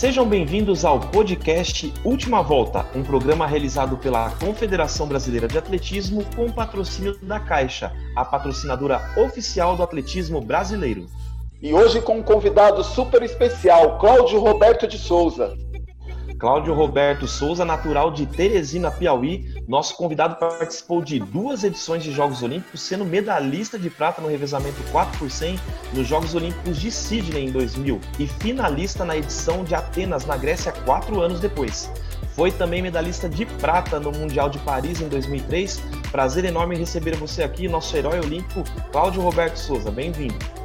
Sejam bem-vindos ao podcast Última Volta, um programa realizado pela Confederação Brasileira de Atletismo com patrocínio da Caixa, a patrocinadora oficial do atletismo brasileiro. E hoje com um convidado super especial, Cláudio Roberto de Souza. Cláudio Roberto Souza, natural de Teresina, Piauí, nosso convidado participou de duas edições de Jogos Olímpicos, sendo medalhista de prata no revezamento 4 por 100 nos Jogos Olímpicos de Sydney em 2000 e finalista na edição de Atenas, na Grécia, quatro anos depois. Foi também medalhista de prata no Mundial de Paris em 2003. Prazer enorme receber você aqui, nosso herói olímpico, Cláudio Roberto Souza. Bem-vindo.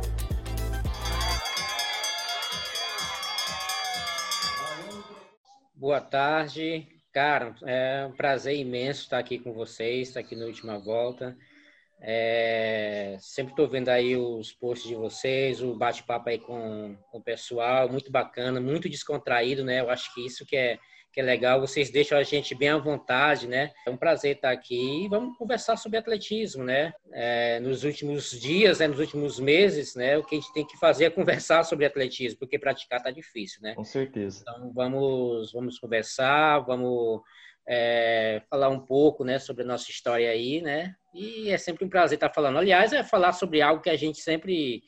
Boa tarde. Cara, é um prazer imenso estar aqui com vocês, estar aqui na última volta. É, sempre estou vendo aí os posts de vocês, o bate-papo aí com, com o pessoal, muito bacana, muito descontraído, né? Eu acho que isso que é, que é legal. Vocês deixam a gente bem à vontade, né? É um prazer estar aqui e vamos conversar sobre atletismo, né? É, nos últimos dias, né, nos últimos meses, né? O que a gente tem que fazer é conversar sobre atletismo, porque praticar tá difícil, né? Com certeza. Então vamos, vamos conversar, vamos é, falar um pouco, né, sobre a nossa história aí, né? E é sempre um prazer estar falando. Aliás, é falar sobre algo que a gente sempre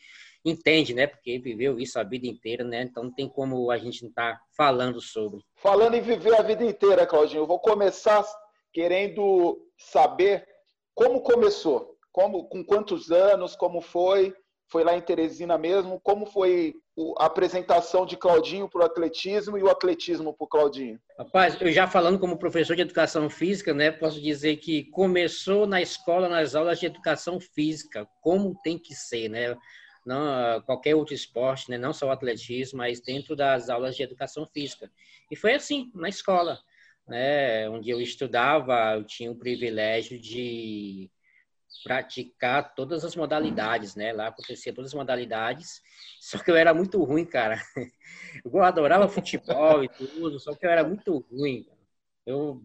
entende, né? Porque viveu isso a vida inteira, né? Então não tem como a gente não estar tá falando sobre. Falando em viver a vida inteira, Claudinho, eu vou começar querendo saber como começou, como, com quantos anos, como foi, foi lá em Teresina mesmo, como foi a apresentação de Claudinho para o atletismo e o atletismo para o Claudinho? Rapaz, eu já falando como professor de educação física, né, posso dizer que começou na escola, nas aulas de educação física, como tem que ser, né? Não, qualquer outro esporte, né? não só o atletismo, mas dentro das aulas de educação física. E foi assim, na escola, né? onde eu estudava, eu tinha o privilégio de praticar todas as modalidades, né? Lá acontecia todas as modalidades, só que eu era muito ruim, cara. Eu adorava futebol e tudo, só que eu era muito ruim. Eu,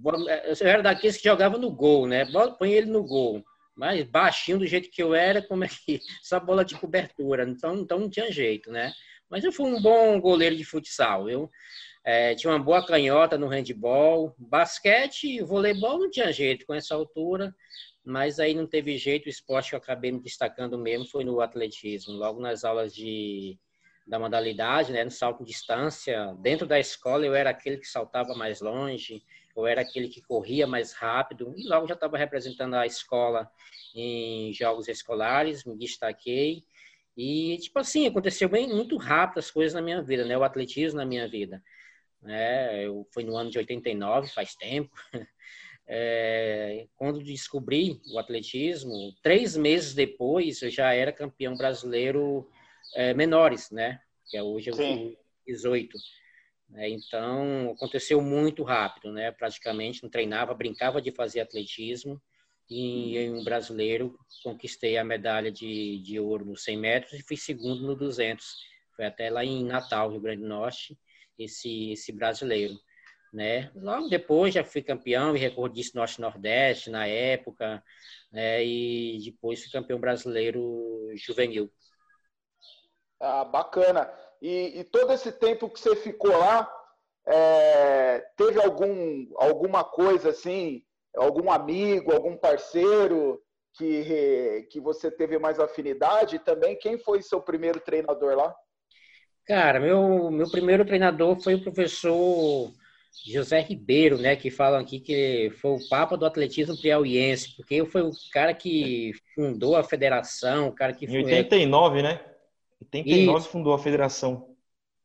eu era daqueles que jogava no gol, né? Põe ele no gol. Mas baixinho do jeito que eu era, como é que. Essa bola de cobertura. Então, então não tinha jeito, né? Mas eu fui um bom goleiro de futsal. Eu é, tinha uma boa canhota no handball. Basquete e voleibol não tinha jeito com essa altura. Mas aí não teve jeito. O esporte que eu acabei me destacando mesmo foi no atletismo. Logo nas aulas de, da modalidade, né, no salto de distância. Dentro da escola eu era aquele que saltava mais longe eu era aquele que corria mais rápido e logo já estava representando a escola em jogos escolares, me destaquei e tipo assim aconteceu bem muito rápido as coisas na minha vida, né? O atletismo na minha vida, né? Eu fui no ano de 89, faz tempo. É, quando descobri o atletismo, três meses depois eu já era campeão brasileiro é, menores, né? Que é hoje eu tenho 18. Né? Então, aconteceu muito rápido, né? Praticamente não treinava, brincava de fazer atletismo e em um brasileiro conquistei a medalha de, de ouro nos 100 metros e fui segundo no 200. Foi até lá em Natal, Rio Grande do Norte, esse, esse brasileiro. Né? Logo depois já fui campeão e recordista Norte-Nordeste na época, né? e depois fui campeão brasileiro juvenil. Ah, bacana. E, e, todo esse tempo que você ficou lá, é, teve algum, alguma coisa assim, algum amigo, algum parceiro que, que você teve mais afinidade? E também, quem foi seu primeiro treinador lá? Cara, meu, meu primeiro treinador foi o professor José Ribeiro, né, que falam aqui que foi o papa do atletismo piauiense, porque foi o cara que fundou a federação, o cara que... Em 89, né? 89 Isso. fundou a federação.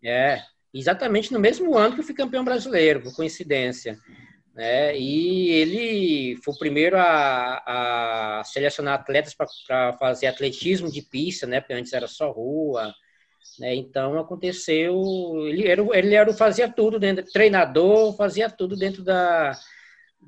É, exatamente no mesmo ano que eu fui campeão brasileiro, por coincidência. né? e ele foi o primeiro a, a selecionar atletas para fazer atletismo de pista, né? Porque antes era só rua. Né? Então aconteceu, ele era, ele era fazia tudo dentro, treinador, fazia tudo dentro da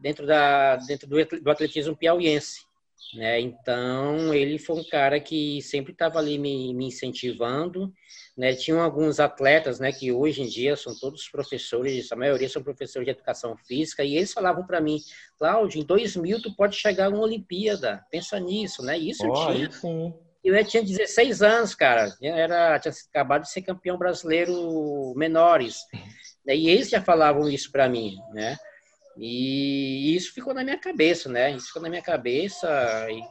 dentro da dentro do atletismo piauiense. Né? Então, ele foi um cara que sempre estava ali me, me incentivando. Né? Tinham alguns atletas né, que hoje em dia são todos professores, a maioria são professores de educação física, e eles falavam para mim, Cláudio, em 2000 tu pode chegar a uma Olimpíada, pensa nisso, né? Isso oh, eu tinha. Sim. Eu tinha 16 anos, cara. Eu era, tinha acabado de ser campeão brasileiro menores. E eles já falavam isso para mim, né? E isso ficou na minha cabeça, né? Isso ficou na minha cabeça e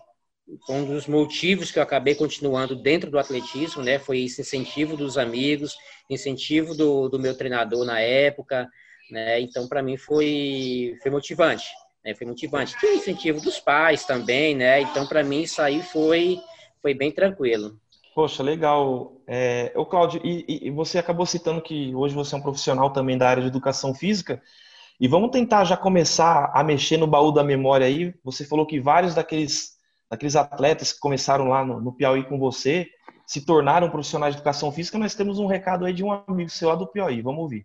um dos motivos que eu acabei continuando dentro do atletismo, né? Foi esse incentivo dos amigos, incentivo do, do meu treinador na época, né? Então, para mim foi, foi motivante, né? Foi motivante. Tinha incentivo dos pais também, né? Então, para mim isso aí foi, foi bem tranquilo. Poxa, legal. É, o Cláudio, e, e, você acabou citando que hoje você é um profissional também da área de educação física. E vamos tentar já começar a mexer no baú da memória aí. Você falou que vários daqueles, daqueles atletas que começaram lá no, no Piauí com você se tornaram profissionais de educação física. Nós temos um recado aí de um amigo seu lá do Piauí. Vamos ouvir.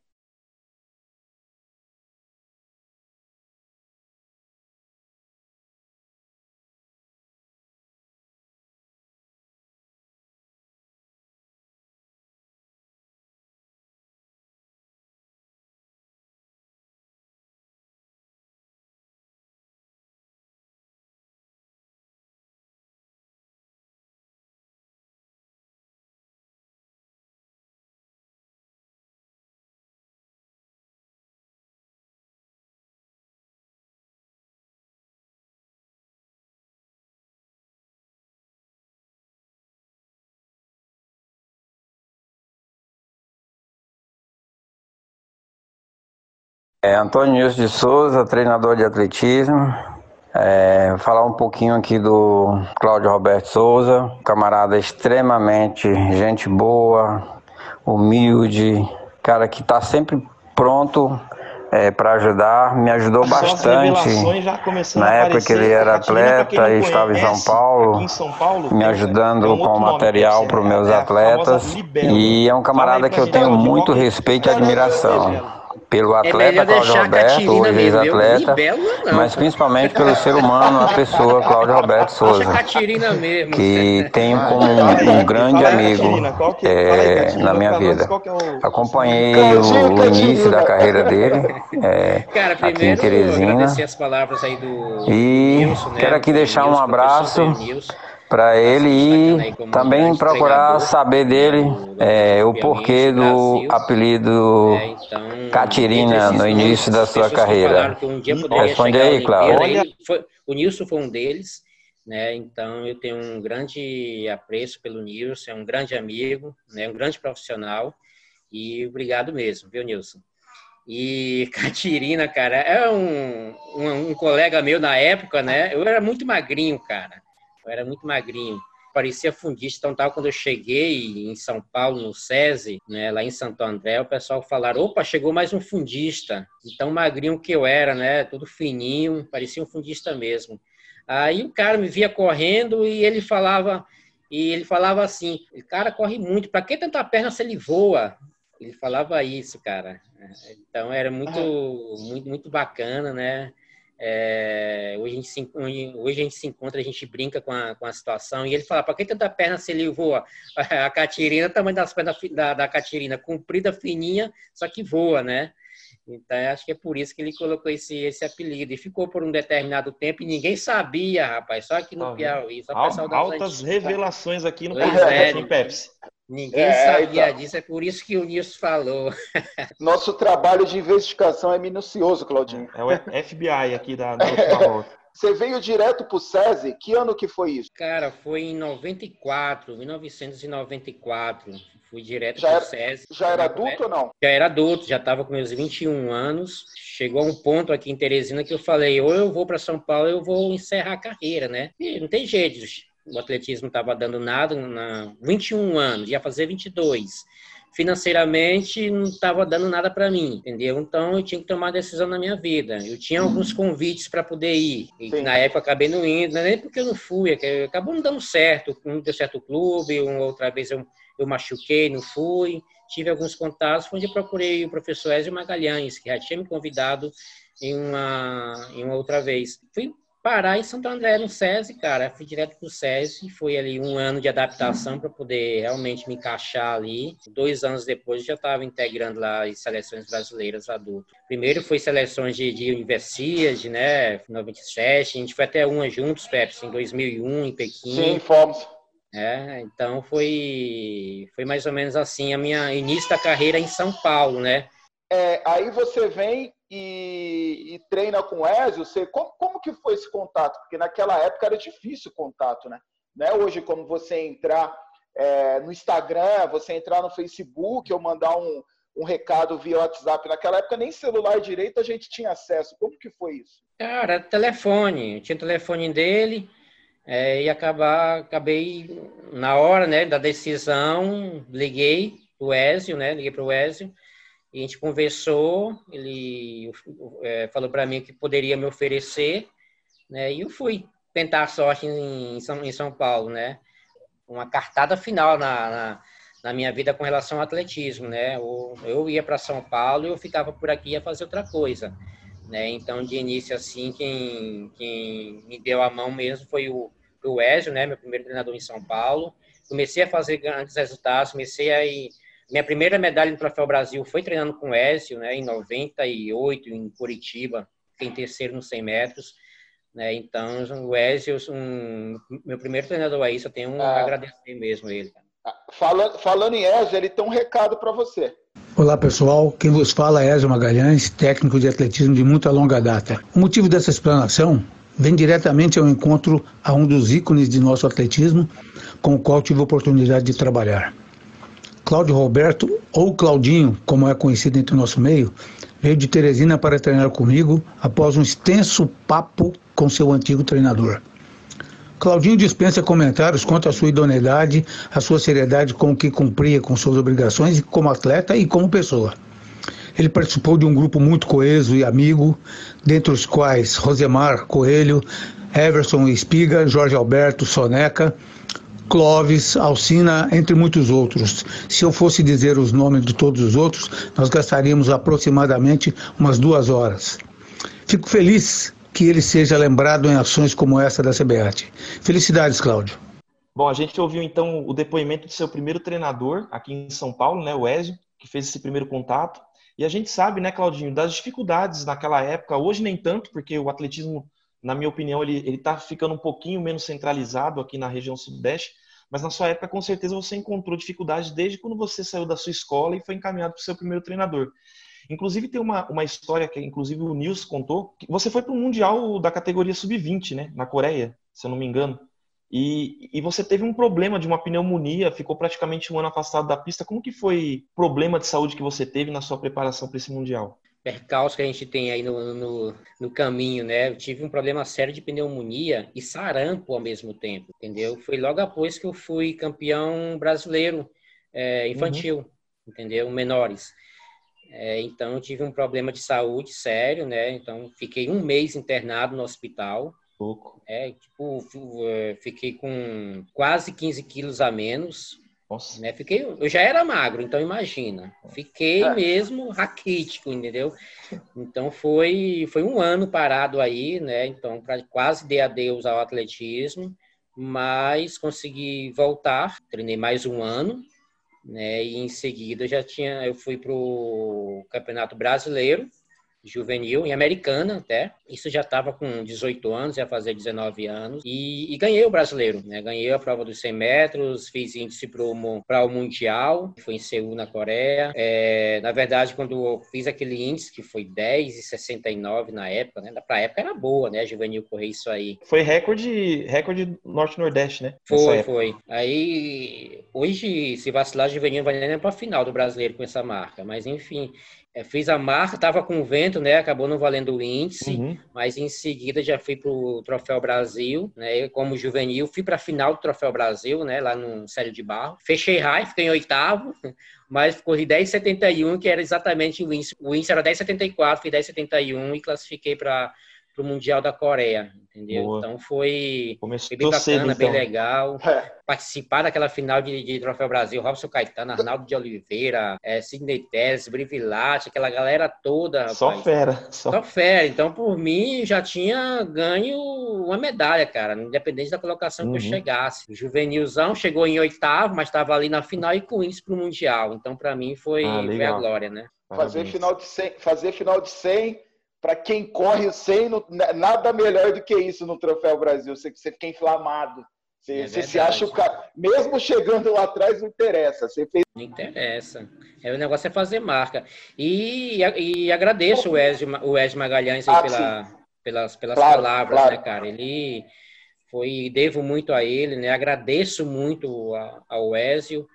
É, Antônio Nilson de Souza, treinador de atletismo. É, falar um pouquinho aqui do Cláudio Roberto Souza, camarada extremamente gente boa, humilde, cara que está sempre pronto é, para ajudar, me ajudou bastante. Na época que ele era atleta e estava em São Paulo, em São Paulo me ajudando um com material para os meus é atletas. E é um camarada que eu tenho muito respeito e admiração pelo é atleta é Cláudio Roberto, hoje ex-atleta, mas principalmente pelo ser humano, a pessoa Cláudio Roberto Souza, que tenho como um, um grande amigo é, na minha vida. É Acompanhei o, o início da carreira dele é, aqui em Teresina. E né, quero aqui deixar um abraço para ele e também procurar saber dele é, o porquê do apelido é, então, Catirina no início da sua carreira. Responde aí, Cláudio. O Nilson foi um deles, né? Então eu tenho um grande apreço pelo Nilson, é um grande amigo, né? Um grande profissional e obrigado mesmo, viu, Nilson? E Catirina, cara, é um, um, um colega meu na época, né? Eu era muito magrinho, cara. Eu era muito magrinho, parecia fundista. Então, tal, quando eu cheguei em São Paulo, no SESI, né, lá em Santo André, o pessoal falaram: opa, chegou mais um fundista. Então, magrinho que eu era, né, todo fininho, parecia um fundista mesmo. Aí o cara me via correndo e ele falava. E ele falava assim: o cara corre muito, para que tanta perna se ele voa? Ele falava isso, cara. Então era muito, muito, muito bacana, né? É, hoje, a gente se, hoje a gente se encontra, a gente brinca com a, com a situação, e ele fala, para que tanta perna se ele voa? A Catirina, o tamanho das pernas da, da Catirina, comprida, fininha, só que voa, né? Então, acho que é por isso que ele colocou esse, esse apelido. E ficou por um determinado tempo e ninguém sabia, rapaz. Só aqui no tá Piauí. Só Altas revelações aqui no podcast, é, Pepsi. Ninguém é, sabia então. disso, é por isso que o Nilson falou. Nosso trabalho de investigação é minucioso, Claudinho. É o FBI aqui da, da última Você veio direto para o SESI? Que ano que foi isso? Cara, foi em 94, 1994. Fui direto para o SESI. Já era adulto ou não? Já era adulto, já estava com meus 21 anos. Chegou a um ponto aqui em Teresina que eu falei, ou eu vou para São Paulo, ou eu vou encerrar a carreira, né? E não tem jeito, o atletismo estava dando nada, na 21 anos, ia fazer 22. Financeiramente não estava dando nada para mim, entendeu? Então eu tinha que tomar decisão na minha vida. Eu tinha alguns convites para poder ir, e Sim. na época acabei não indo, não é nem porque eu não fui, é acabou não dando certo, não deu certo o clube, outra vez eu, eu machuquei, não fui. Tive alguns contatos, onde eu procurei o professor Ezio Magalhães, que já tinha me convidado em uma, em uma outra vez. Fui parar em Santo André, no SESI, cara. Fui direto pro SESI, foi ali um ano de adaptação para poder realmente me encaixar ali. Dois anos depois já estava integrando lá as seleções brasileiras adultas. Primeiro foi seleções de, de universidade, né, 97, a gente foi até uma juntos, Pepsi, em 2001, em Pequim. Sim, fomos. É, então foi, foi mais ou menos assim a minha início da carreira em São Paulo, né? é, aí você vem e, e, treina com o Ezio. Você, como, como que foi esse contato? Porque naquela época era difícil o contato, né? Não é hoje como você entrar é, no Instagram, você entrar no Facebook ou mandar um, um recado via WhatsApp. Naquela época nem celular direito a gente tinha acesso. Como que foi isso? Cara, telefone. tinha o telefone dele é, e acabar, acabei na hora né, da decisão, liguei o Ezio, né? Liguei para o Ezio e a gente conversou. Ele é, falou para mim que poderia me oferecer, né? E eu fui tentar a sorte em São, em São Paulo, né? Uma cartada final na, na, na minha vida com relação ao atletismo, né? Eu, eu ia para São Paulo e eu ficava por aqui ia fazer outra coisa, né? Então, de início, assim, quem, quem me deu a mão mesmo foi o, o Ezio, né? Meu primeiro treinador em São Paulo. Comecei a fazer grandes resultados, comecei a ir minha primeira medalha no Troféu Brasil foi treinando com o Ezio, né, em 98, em Curitiba, em terceiro nos 100 metros. Né? Então, o Ezio, um, meu primeiro treinador aí, só tenho um ah. agradecer mesmo ele. Ah, falando, falando em Ezio, ele tem um recado para você. Olá pessoal, quem vos fala é Ezio Magalhães, técnico de atletismo de muita longa data. O motivo dessa explanação vem diretamente ao encontro a um dos ícones de nosso atletismo, com o qual tive a oportunidade de trabalhar. Cláudio Roberto, ou Claudinho, como é conhecido entre o nosso meio, veio de Teresina para treinar comigo após um extenso papo com seu antigo treinador. Claudinho dispensa comentários quanto à sua idoneidade, a sua seriedade com o que cumpria com suas obrigações como atleta e como pessoa. Ele participou de um grupo muito coeso e amigo, dentre os quais Rosemar Coelho, Everson Espiga, Jorge Alberto Soneca, Clóvis, Alcina, entre muitos outros. Se eu fosse dizer os nomes de todos os outros, nós gastaríamos aproximadamente umas duas horas. Fico feliz que ele seja lembrado em ações como essa da CBAT. Felicidades, Cláudio. Bom, a gente ouviu então o depoimento do seu primeiro treinador aqui em São Paulo, né, o Ezio, que fez esse primeiro contato. E a gente sabe, né, Claudinho, das dificuldades naquela época, hoje nem tanto, porque o atletismo, na minha opinião, ele está ficando um pouquinho menos centralizado aqui na região sudeste, mas na sua época, com certeza, você encontrou dificuldades desde quando você saiu da sua escola e foi encaminhado para o seu primeiro treinador. Inclusive, tem uma, uma história que, inclusive, o Nils contou. Que você foi para o Mundial da categoria Sub-20, né? Na Coreia, se eu não me engano. E, e você teve um problema de uma pneumonia, ficou praticamente um ano afastado da pista. Como que foi o problema de saúde que você teve na sua preparação para esse Mundial? Percalço que a gente tem aí no, no, no, caminho, né? Eu tive um problema sério de pneumonia e sarampo ao mesmo tempo, entendeu? Foi logo após que eu fui campeão brasileiro é, infantil, uhum. entendeu? Menores. É, então, eu tive um problema de saúde sério, né? Então, fiquei um mês internado no hospital. Pouco. É, tipo, é, fiquei com quase 15 quilos a menos. Nossa. Né? Fiquei, eu já era magro, então imagina. Fiquei é. mesmo raquítico, entendeu? Então, foi, foi um ano parado aí, né? Então, pra, quase dei adeus ao atletismo, mas consegui voltar. Treinei mais um ano, né? E em seguida já tinha, eu fui para o Campeonato Brasileiro juvenil, em Americana até. Isso já estava com 18 anos, ia fazer 19 anos. E, e, ganhei o brasileiro, né? Ganhei a prova dos 100 metros, fiz índice para o Mundial, foi em Seul, na Coreia. É, na verdade, quando eu fiz aquele índice, que foi 10,69 na época, né? Para época era boa, né? Juvenil correr isso aí. Foi recorde, recorde Norte-Nordeste, né? Foi, foi. Aí, hoje, se vacilar, Juvenil vai nem para a final do brasileiro com essa marca. Mas, enfim, é, fiz a marca, estava com vento, né? Acabou não valendo o índice, uhum. mas em seguida já fui para o Troféu Brasil, né? Como juvenil, fui para a final do Troféu Brasil, né? Lá no Sério de Barro. Fechei high, fiquei em oitavo, mas corri 10,71, que era exatamente o índice. O índice era 10,74, fui 10,71 e classifiquei para para o Mundial da Coreia, entendeu? Boa. Então foi, foi bem bacana, cedo, bem então. legal. É. Participar daquela final de, de, Troféu Brasil, Robson Caetano, Arnaldo de Oliveira, é, Sidney Tess, Brivilati, aquela galera toda. Só rapaz. fera. Só... só... fera. Então, por mim, já tinha ganho uma medalha, cara, independente da colocação uhum. que eu uhum. chegasse. O Juvenilzão chegou em oitavo, mas estava ali na final e com isso para o Mundial. Então, para mim, foi, ah, foi a glória, né? Fazer final de 100, fazer final de 100 para quem corre sem, nada melhor do que isso no Troféu Brasil. Você, você fica inflamado. Você, é você se acha o cara. Mesmo chegando lá atrás, não interessa. Você fez... Não interessa. É, o negócio é fazer marca. E, e agradeço o Ezio, o Ezio Magalhães ah, pela, pelas, pelas claro, palavras, claro. né, cara? Ele foi. Devo muito a ele, né? Agradeço muito ao Ezio.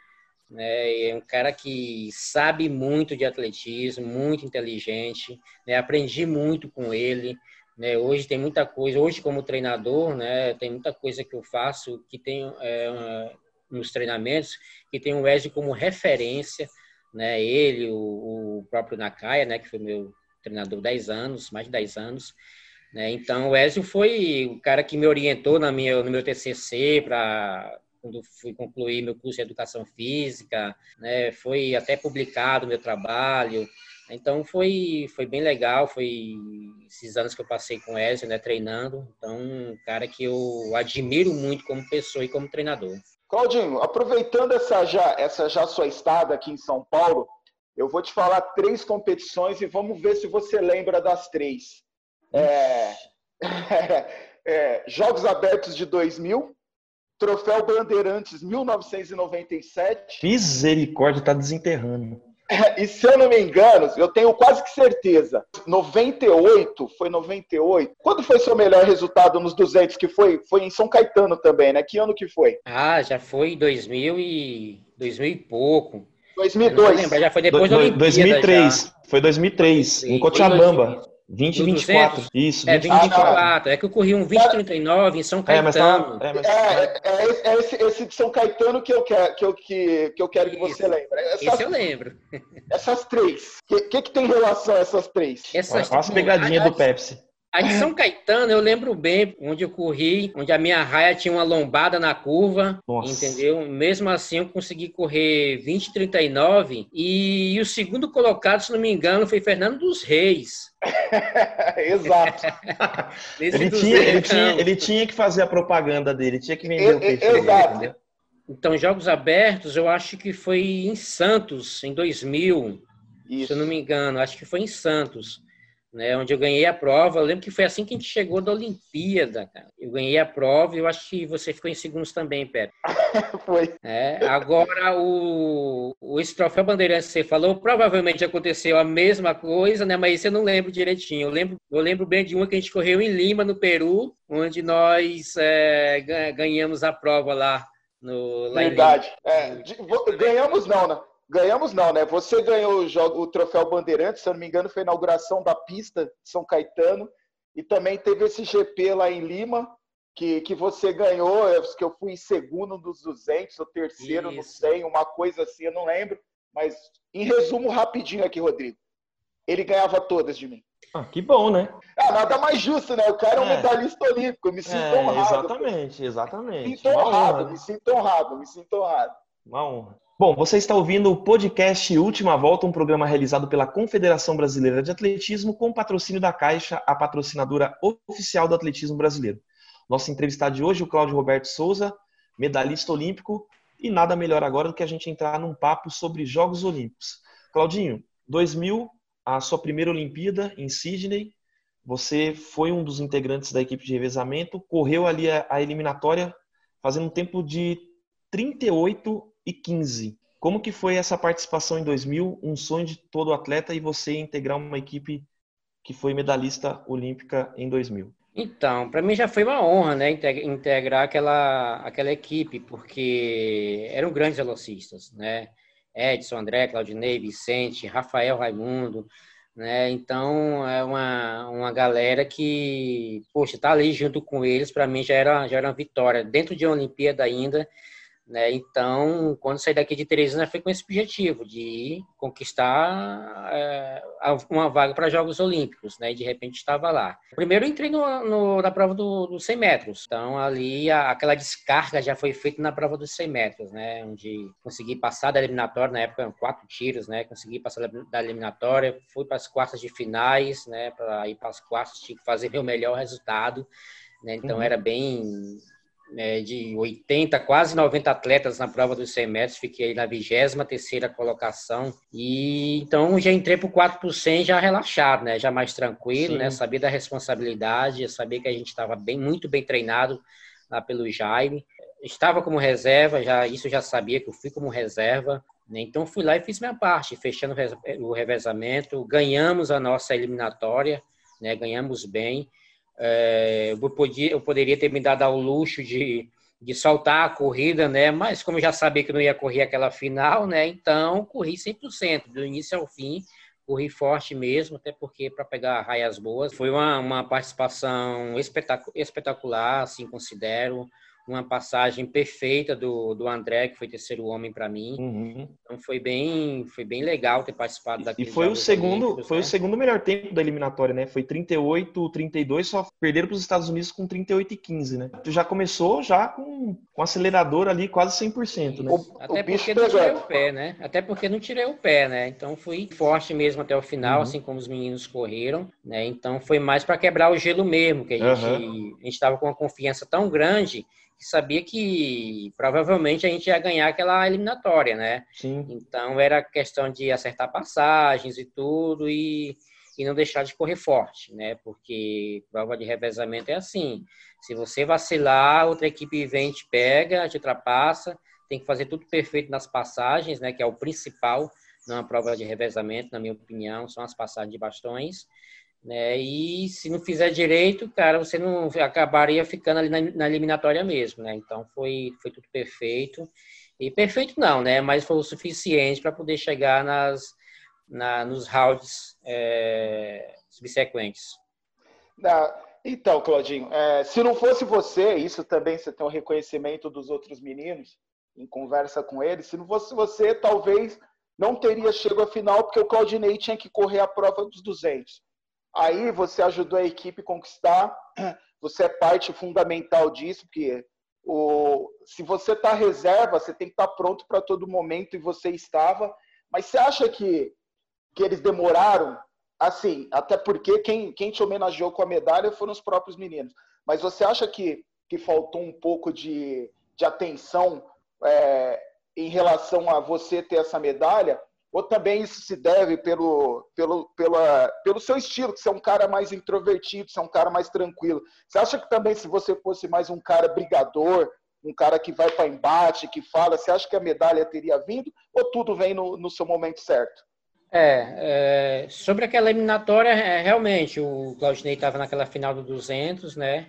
Né? É um cara que sabe muito de atletismo, muito inteligente. Né? Aprendi muito com ele. Né? Hoje tem muita coisa, hoje como treinador, né, tem muita coisa que eu faço que tem é, nos treinamentos que tem o Wesley como referência, né? Ele, o, o próprio Nakaya, né, que foi meu treinador 10 anos, mais de 10 anos. Né? Então, o Wesley foi o cara que me orientou na minha, no meu TCC para quando fui concluir meu curso de educação física, né? Foi até publicado meu trabalho, então foi, foi bem legal, foi esses anos que eu passei com o Ezio, né, treinando. Então, um cara que eu admiro muito como pessoa e como treinador. Claudinho, aproveitando essa já, essa já sua estada aqui em São Paulo, eu vou te falar três competições e vamos ver se você lembra das três. É, é, Jogos Abertos de 2000, Troféu Bandeirantes 1997. Misericórdia, tá desenterrando. E se eu não me engano, eu tenho quase que certeza, 98, foi 98. Quando foi seu melhor resultado nos 200 que foi? Foi em São Caetano também, né? Que ano que foi? Ah, já foi em 2000 e 2000 e pouco. 2002. Lembro, já foi depois do, da Olimpíada 2003. Já. Foi 2003, 2003. em Cochabamba. 20 e 24. Isso, é, 20 e 24. é que eu corri um 20 39 em São Caetano. É, mas tá, é, mas... é, é, é esse, esse, de São Caetano que eu quero que eu, que, que, eu quero que você lembre. Essas, Esse eu lembro. Essas três. O que, que, que, tem relação a essas três? Essas, Olha as pegadinhas do Pepsi. A de São Caetano, eu lembro bem onde eu corri, onde a minha raia tinha uma lombada na curva, Nossa. entendeu? Mesmo assim, eu consegui correr 20,39 e, e o segundo colocado, se não me engano, foi Fernando dos Reis. Exato. ele, tinha, ele, tinha, ele tinha que fazer a propaganda dele, tinha que vender o peixe Exato. Dele, então, Jogos Abertos, eu acho que foi em Santos, em 2000, Isso. se eu não me engano, acho que foi em Santos né, onde eu ganhei a prova. Eu lembro que foi assim que a gente chegou da Olimpíada, cara. Eu ganhei a prova e eu acho que você ficou em segundos também, Pedro. foi. É, agora, o, o, esse troféu Bandeirantes que você falou, provavelmente aconteceu a mesma coisa, né, mas eu não lembro direitinho. Eu lembro, eu lembro bem de uma que a gente correu em Lima, no Peru, onde nós é, ganhamos a prova lá. No, lá Verdade. É, ganhamos não, né? Ganhamos não, né? Você ganhou o, jogo, o troféu Bandeirantes, se eu não me engano, foi a inauguração da pista de São Caetano. E também teve esse GP lá em Lima, que, que você ganhou, que eu fui em segundo dos 200, ou terceiro, Isso. não sei, uma coisa assim, eu não lembro. Mas, em resumo, rapidinho aqui, Rodrigo. Ele ganhava todas de mim. Ah, que bom, né? Ah, nada mais justo, né? O cara é um é. medalhista olímpico, me sinto é, honrado. Exatamente, exatamente. Me sinto honrado, honra, me sinto honrado, me sinto honrado. Uma honra. Bom, você está ouvindo o podcast Última Volta, um programa realizado pela Confederação Brasileira de Atletismo com patrocínio da Caixa, a patrocinadora oficial do atletismo brasileiro. Nosso entrevistado de hoje, o Cláudio Roberto Souza, medalhista olímpico, e nada melhor agora do que a gente entrar num papo sobre Jogos Olímpicos. Claudinho, 2000, a sua primeira Olimpíada em Sydney, você foi um dos integrantes da equipe de revezamento, correu ali a, eliminatória fazendo um tempo de 38 2015. Como que foi essa participação em 2000, um sonho de todo atleta e você integrar uma equipe que foi medalhista olímpica em 2000? Então, para mim já foi uma honra, né, integrar aquela, aquela equipe, porque eram grandes velocistas, né? Edson, André, Claudinei, Vicente, Rafael Raimundo, né? Então, é uma, uma galera que, poxa, tá ali junto com eles, para mim já era, já era uma vitória. Dentro de uma Olimpíada ainda, né? Então, quando saí daqui de Teresina, foi com esse objetivo de conquistar é, uma vaga para Jogos Olímpicos, né? E de repente estava lá. Primeiro entrei no, no, na prova dos do 100 metros, então ali a, aquela descarga já foi feita na prova dos 100 metros, né? Onde consegui passar da eliminatória, na época eram quatro tiros, né? Consegui passar da eliminatória, fui para as quartas de finais, né? Para ir para as quartas, tinha que fazer meu melhor resultado, né? Então uhum. era bem né, de 80, quase 90 atletas na prova dos 100 metros, fiquei na 23ª colocação, e então já entrei para o 4 por 100 já relaxado, né, já mais tranquilo, né, sabia da responsabilidade, sabia que a gente estava bem, muito bem treinado lá pelo Jaime, estava como reserva, já isso já sabia que eu fui como reserva, né? então fui lá e fiz minha parte, fechando o revezamento, ganhamos a nossa eliminatória, né? ganhamos bem. É, eu, podia, eu poderia ter me dado ao luxo de, de soltar a corrida, né? mas como eu já sabia que não ia correr aquela final, né? então corri 100%, do início ao fim, corri forte mesmo, até porque para pegar raias boas foi uma, uma participação espetacular, assim considero uma passagem perfeita do, do André, que foi terceiro homem para mim. Uhum. Então foi bem, foi bem legal ter participado daquele E foi o segundo, foi né? o segundo melhor tempo da eliminatória, né? Foi 38, 32, só perderam para os Estados Unidos com 38 e 15, né? Tu já começou já com, com acelerador ali quase 100%, né? O, até o porque não tirei o pé, né? Até porque não tirei o pé, né? Então fui forte mesmo até o final, uhum. assim como os meninos correram, né? Então foi mais para quebrar o gelo mesmo, que a gente uhum. a gente estava com uma confiança tão grande sabia que provavelmente a gente ia ganhar aquela eliminatória, né? Sim. Então era questão de acertar passagens e tudo e, e não deixar de correr forte, né? Porque prova de revezamento é assim. Se você vacilar, outra equipe vem, te pega, te ultrapassa, tem que fazer tudo perfeito nas passagens, né? Que é o principal numa prova de revezamento, na minha opinião, são as passagens de bastões. Né? E se não fizer direito, cara, você não acabaria ficando ali na, na eliminatória mesmo, né? Então foi, foi tudo perfeito. E perfeito não, né? Mas foi o suficiente para poder chegar nas, na, nos rounds é, subsequentes. Então, Claudinho, é, se não fosse você, isso também você tem o um reconhecimento dos outros meninos em conversa com eles. Se não fosse você, talvez não teria chegado à final, porque o Claudinei tinha que correr a prova dos 200. Aí você ajudou a equipe a conquistar, você é parte fundamental disso, porque o, se você está reserva, você tem que estar tá pronto para todo momento e você estava. Mas você acha que, que eles demoraram? Assim, até porque quem, quem te homenageou com a medalha foram os próprios meninos. Mas você acha que, que faltou um pouco de, de atenção é, em relação a você ter essa medalha? Ou também isso se deve pelo, pelo, pela, pelo seu estilo, que você é um cara mais introvertido, você é um cara mais tranquilo. Você acha que também se você fosse mais um cara brigador, um cara que vai para embate, que fala, você acha que a medalha teria vindo ou tudo vem no, no seu momento certo? É, é, sobre aquela eliminatória, é, realmente, o Claudinei estava naquela final do 200, né?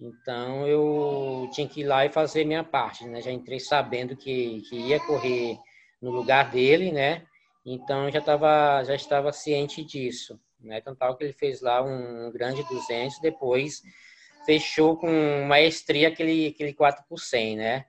Então eu tinha que ir lá e fazer minha parte, né? Já entrei sabendo que, que ia correr no lugar dele, né? Então já estava já estava ciente disso, né? Então tal que ele fez lá um grande 200, depois fechou com maestria aquele aquele 4 por 100, né?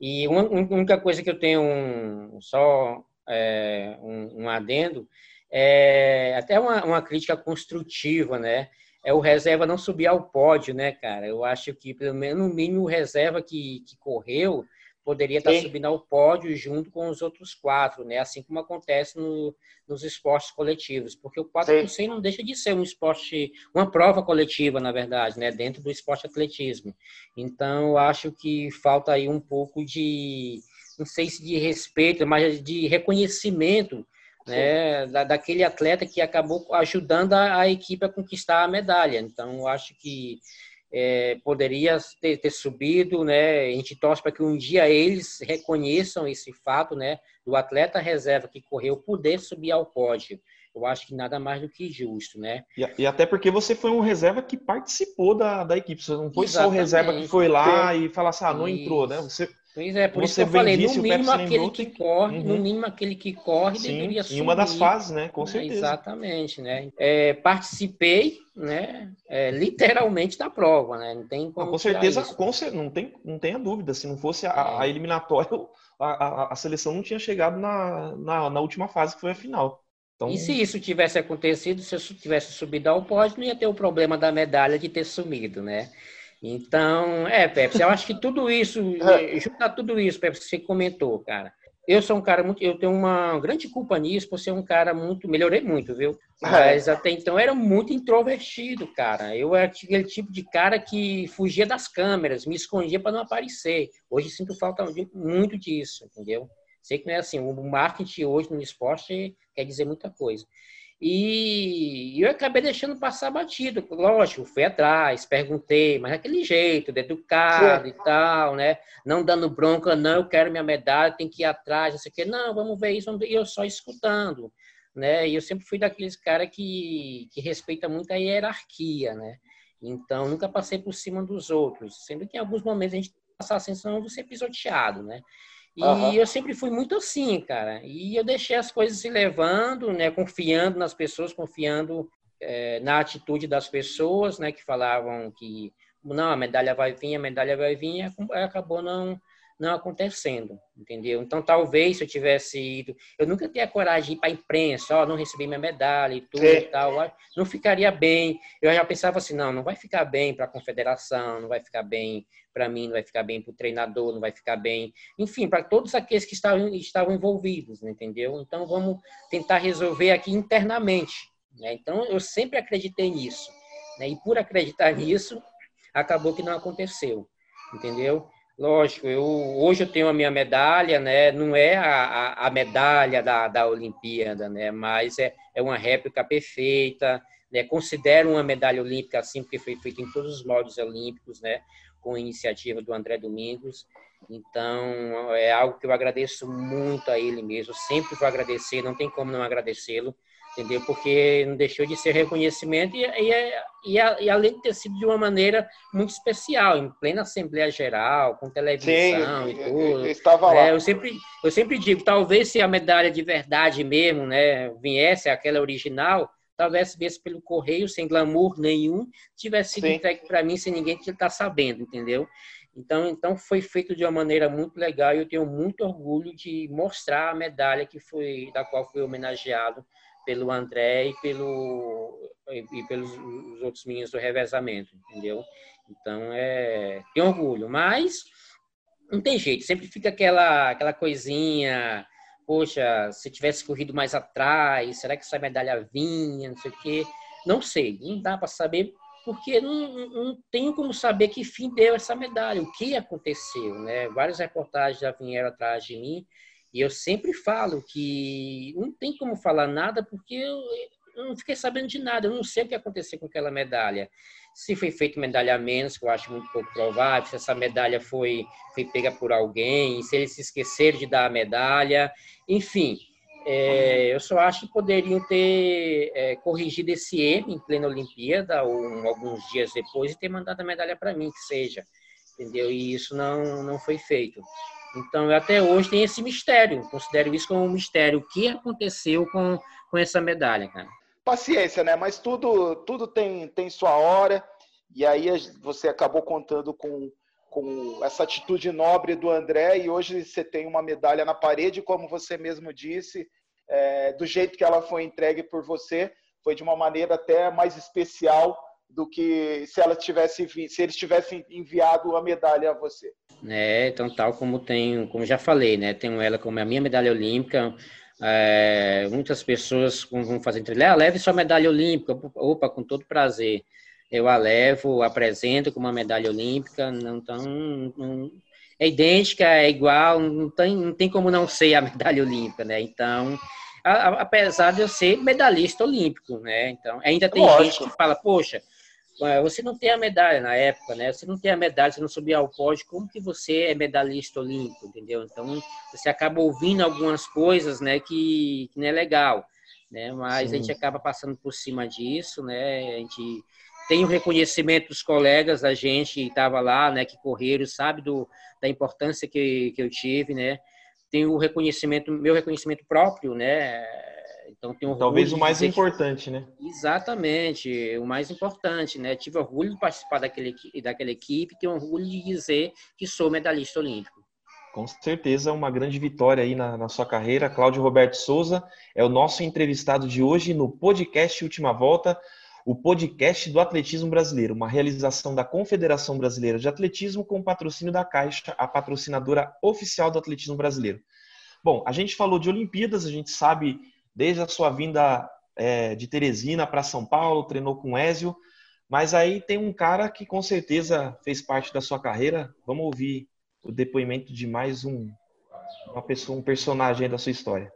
E uma única coisa que eu tenho um, só é, um, um, adendo é até uma, uma crítica construtiva, né? É o reserva não subir ao pódio, né, cara? Eu acho que pelo menos no mínimo o reserva que, que correu poderia estar Sim. subindo ao pódio junto com os outros quatro, né? Assim como acontece no, nos esportes coletivos, porque o 4 por 100 não deixa de ser um esporte, uma prova coletiva, na verdade, né? Dentro do esporte atletismo. Então, acho que falta aí um pouco de, não sei se de respeito, mas de reconhecimento né, da, daquele atleta que acabou ajudando a, a equipe a conquistar a medalha. Então, acho que é, poderia ter, ter, subido, né? A gente torce para que um dia eles reconheçam esse fato, né? Do atleta reserva que correu poder subir ao pódio. Eu acho que nada mais do que justo, né? E, e até porque você foi um reserva que participou da, da equipe. Você não foi Exatamente. só o reserva que foi lá e falasse, ah, não Isso. entrou, né? Você Pois é, por isso que eu falei, no mínimo aquele que corre, uhum. no mínimo aquele que corre Sim, deveria subir. Em uma das fases, né? Com certeza. Exatamente, né? É, participei, né? É, literalmente da prova, né? Não tem como. com certeza, com, não tem, não tenha dúvida. Se não fosse a, é. a eliminatória, a, a, a, seleção não tinha chegado na, na, na, última fase, que foi a final. Então... E se isso tivesse acontecido, se eu tivesse subido ao pódio, não ia ter o problema da medalha de ter sumido, né? Então, é, Pepe, eu acho que tudo isso, é. juntar tudo isso, Pepe, que você comentou, cara. Eu sou um cara muito, eu tenho uma grande culpa nisso por ser um cara muito, melhorei muito, viu? É. Mas até então era muito introvertido, cara. Eu era aquele tipo de cara que fugia das câmeras, me escondia para não aparecer. Hoje sinto falta muito disso, entendeu? Sei que não é assim, o marketing hoje no esporte quer dizer muita coisa. E eu acabei deixando passar batido. Lógico, fui atrás, perguntei, mas daquele jeito, educado e tal, né? Não dando bronca, não, eu quero minha medalha, tem que ir atrás, não sei o quê. Não, vamos ver isso, e eu só escutando, né? E eu sempre fui daqueles caras que, que respeita muito a hierarquia, né? Então, nunca passei por cima dos outros. Sendo que em alguns momentos a gente passa a sensação de ser pisoteado, né? E uhum. eu sempre fui muito assim, cara. E eu deixei as coisas se levando, né? Confiando nas pessoas, confiando é, na atitude das pessoas, né? Que falavam que não, a medalha vai vir, a medalha vai vir, e acabou não não acontecendo, entendeu? Então, talvez se eu tivesse ido, eu nunca teria coragem de ir para a imprensa, ó, não recebi minha medalha e tudo Sim. e tal, não ficaria bem. Eu já pensava assim, não, não vai ficar bem para a confederação, não vai ficar bem para mim, não vai ficar bem para o treinador, não vai ficar bem, enfim, para todos aqueles que estavam, estavam envolvidos, entendeu? Então, vamos tentar resolver aqui internamente. Né? Então, eu sempre acreditei nisso. Né? E por acreditar nisso, acabou que não aconteceu, entendeu? Lógico, eu, hoje eu tenho a minha medalha, né? Não é a, a, medalha da, da Olimpíada, né? Mas é, é uma réplica perfeita, né? Considero uma medalha olímpica assim, porque foi feita em todos os moldes olímpicos, né? Com a iniciativa do André Domingos. Então, é algo que eu agradeço muito a ele mesmo. Sempre vou agradecer, não tem como não agradecê-lo entendeu? Porque não deixou de ser reconhecimento e, e, e, e, além de ter sido de uma maneira muito especial, em plena Assembleia Geral, com televisão Sim, e tudo. Eu, estava lá. É, eu, sempre, eu sempre digo, talvez se a medalha de verdade mesmo, né, viesse aquela original, talvez viesse pelo correio, sem glamour nenhum, tivesse sido Sim. entregue para mim sem ninguém estar tá sabendo, entendeu? Então, então foi feito de uma maneira muito legal e eu tenho muito orgulho de mostrar a medalha que foi da qual fui homenageado pelo André e pelo e pelos os outros meninos do revezamento, entendeu? Então é tem orgulho, mas não tem jeito, sempre fica aquela aquela coisinha, poxa, se tivesse corrido mais atrás, será que essa medalha vinha, não sei o quê? Não sei, não dá para saber porque não, não tenho como saber que fim deu essa medalha, o que aconteceu, né? Várias reportagens já vieram atrás de mim e eu sempre falo que não tem como falar nada porque eu, não fiquei sabendo de nada, eu não sei o que aconteceu com aquela medalha. Se foi feito medalha a menos, que eu acho muito pouco provável, se essa medalha foi, foi pega por alguém, se eles se esqueceram de dar a medalha, enfim. É, eu só acho que poderiam ter é, corrigido esse erro em plena Olimpíada, ou alguns dias depois, e ter mandado a medalha para mim, que seja. Entendeu? E isso não, não foi feito. Então, até hoje tem esse mistério. Considero isso como um mistério. O que aconteceu com, com essa medalha, cara? Paciência, né? Mas tudo, tudo tem, tem sua hora. E aí você acabou contando com, com essa atitude nobre do André. E hoje você tem uma medalha na parede, como você mesmo disse, é, do jeito que ela foi entregue por você. Foi de uma maneira até mais especial do que se ela tivesse se eles tivessem enviado a medalha a você. É, então tal como tem, como já falei, né, tenho ela como a minha medalha olímpica. É, muitas pessoas vão fazer entrevista, ah, leve sua medalha olímpica, opa, com todo prazer. Eu a levo, apresento com uma medalha olímpica, não tão, não, é idêntica, é igual, não tem, não tem como não ser a medalha olímpica, né? Então, a, a, apesar de eu ser medalhista olímpico, né? Então, ainda tem Lógico. gente que fala, poxa, você não tem a medalha na época, né? Você não tem a medalha, você não subia ao pódio, como que você é medalhista olímpico, entendeu? Então, você acaba ouvindo algumas coisas, né, que, que não é legal, né? Mas Sim. a gente acaba passando por cima disso, né? A gente tem o reconhecimento dos colegas da gente que estava lá, né, que correram, sabe do, da importância que, que eu tive, né? Tem o reconhecimento, meu reconhecimento próprio, né? Então, tenho Talvez o mais importante, né? Exatamente, o mais importante, né? Tive orgulho de participar daquele, daquela equipe, tenho orgulho de dizer que sou medalhista olímpico. Com certeza, uma grande vitória aí na, na sua carreira. Cláudio Roberto Souza é o nosso entrevistado de hoje no podcast Última Volta, o podcast do atletismo brasileiro, uma realização da Confederação Brasileira de Atletismo com patrocínio da Caixa, a patrocinadora oficial do atletismo brasileiro. Bom, a gente falou de Olimpíadas, a gente sabe desde a sua vinda é, de Teresina para São Paulo, treinou com Ézio, mas aí tem um cara que com certeza fez parte da sua carreira. Vamos ouvir o depoimento de mais um uma pessoa, um personagem da sua história.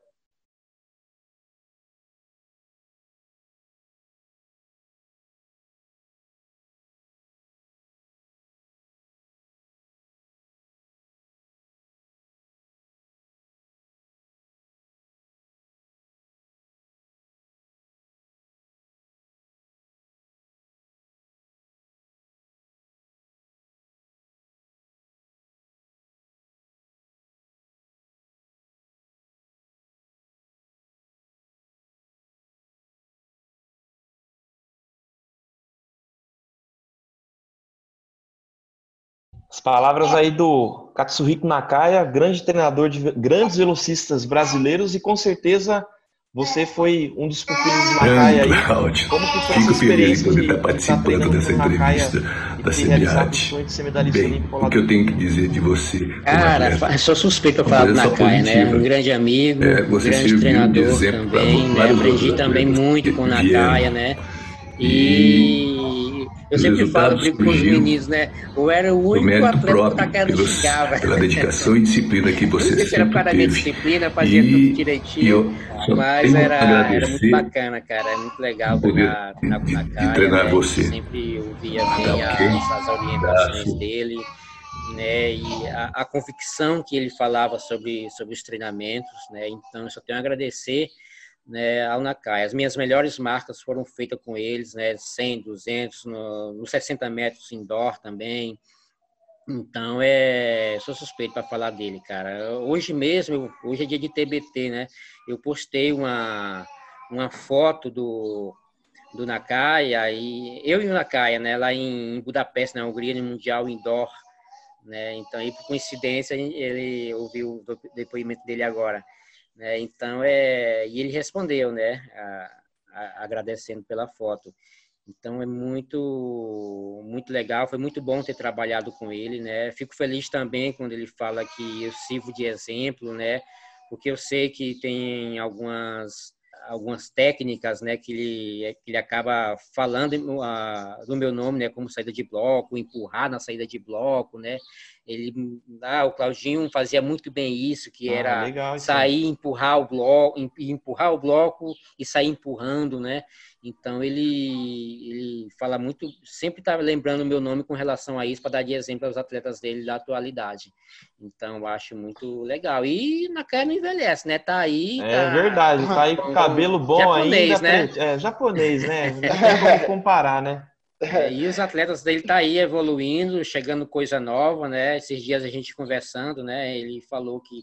Palavras aí do Katsuhiko Nakaya, grande treinador de grandes velocistas brasileiros e com certeza você foi um dos pupilos do Nakaya aí. Cláudio. Como que foi Fico feliz de estar participando dessa entrevista da CBAT. Bem, o que eu tenho que dizer de você? Cara, sou suspeito para falar do Nakaya, né? Um grande amigo, é, um grande treinador também, né? Aprendi também muito com o Nakaya, né? E eu sempre falo com os meninos, né? Eu era o único atleta que tá querendo chegar, Pela dedicação e disciplina que você sempre teve. Era para a disciplina, fazia e, tudo direitinho. Mas era, era muito bacana, cara. É muito legal treinar, treinar com a cara. Treinar né? você. Sempre ouvia ah, bem okay. as, as orientações dele. Né, e a, a, convicção que ele falava sobre, sobre os treinamentos, né, então eu só tenho a agradecer né, ao Nakai. As minhas melhores marcas foram feitas com eles, né, 100, 200, no, no 60 metros indoor também. Então, é, sou suspeito para falar dele, cara. Hoje mesmo, hoje é dia de TBT, né? Eu postei uma, uma foto do, do Nakaya, e eu e o Nakaya, né, lá em Budapeste, na Hungria, no Mundial Indoor, né? Então, aí, por coincidência, ele ouviu o depoimento dele agora. Né? Então, é, e ele respondeu, né, a, a, agradecendo pela foto. Então é muito muito legal, foi muito bom ter trabalhado com ele, né? Fico feliz também quando ele fala que eu sirvo de exemplo, né? Porque eu sei que tem algumas algumas técnicas, né, que ele, que ele acaba falando uh, do meu nome, né, como saída de bloco, empurrar na saída de bloco, né, ele, ah, o Claudinho fazia muito bem isso, que ah, era legal, sair, empurrar o bloco, empurrar o bloco e sair empurrando, né, então ele, ele fala muito, sempre está lembrando o meu nome com relação a isso para dar de exemplo aos atletas dele da atualidade. Então eu acho muito legal. E na cara não envelhece, né? Tá aí. É tá... verdade, tá aí com cabelo bom japonês, ainda. Né? É, japonês, né? Não tem comparar, né? É, e os atletas dele tá aí evoluindo, chegando coisa nova, né? Esses dias a gente conversando, né? Ele falou que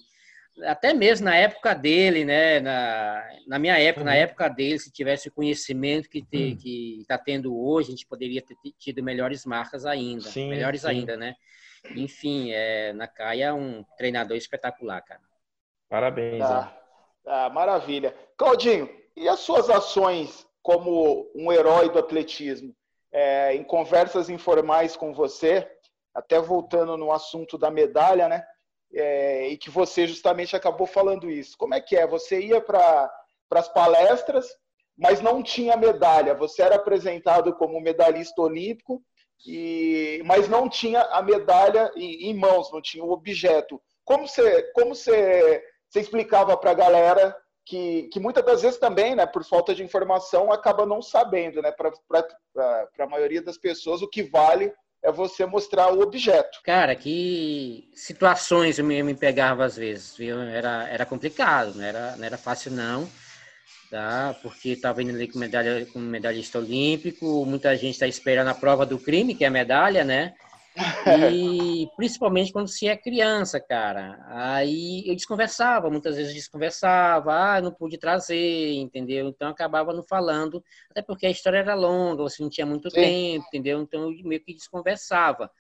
até mesmo na época dele, né, na, na minha época, uhum. na época dele, se tivesse o conhecimento que te, uhum. que está tendo hoje, a gente poderia ter tido melhores marcas ainda, sim, melhores sim. ainda, né? Enfim, é, Nakaya é um treinador espetacular, cara. Parabéns. Ah, ah, maravilha. Claudinho, e as suas ações como um herói do atletismo? É, em conversas informais com você, até voltando no assunto da medalha, né? É, e que você justamente acabou falando isso. Como é que é? Você ia para as palestras, mas não tinha medalha. Você era apresentado como medalhista olímpico, e, mas não tinha a medalha em, em mãos, não tinha o objeto. Como você, como você, você explicava para a galera que, que muitas das vezes também, né, por falta de informação, acaba não sabendo, né, para a maioria das pessoas, o que vale é você mostrar o objeto. Cara, que situações eu me, pegava às vezes, viu? Era, era complicado, não era, não era fácil não, tá? Porque estava indo ali com, medalha, com medalhista olímpico, muita gente está esperando a prova do crime, que é a medalha, né? E principalmente quando se é criança, cara. Aí eu desconversava, muitas vezes desconversava, ah, não pude trazer, entendeu? Então acabava não falando, até porque a história era longa, você não tinha muito Sim. tempo, entendeu? Então eu meio que desconversava.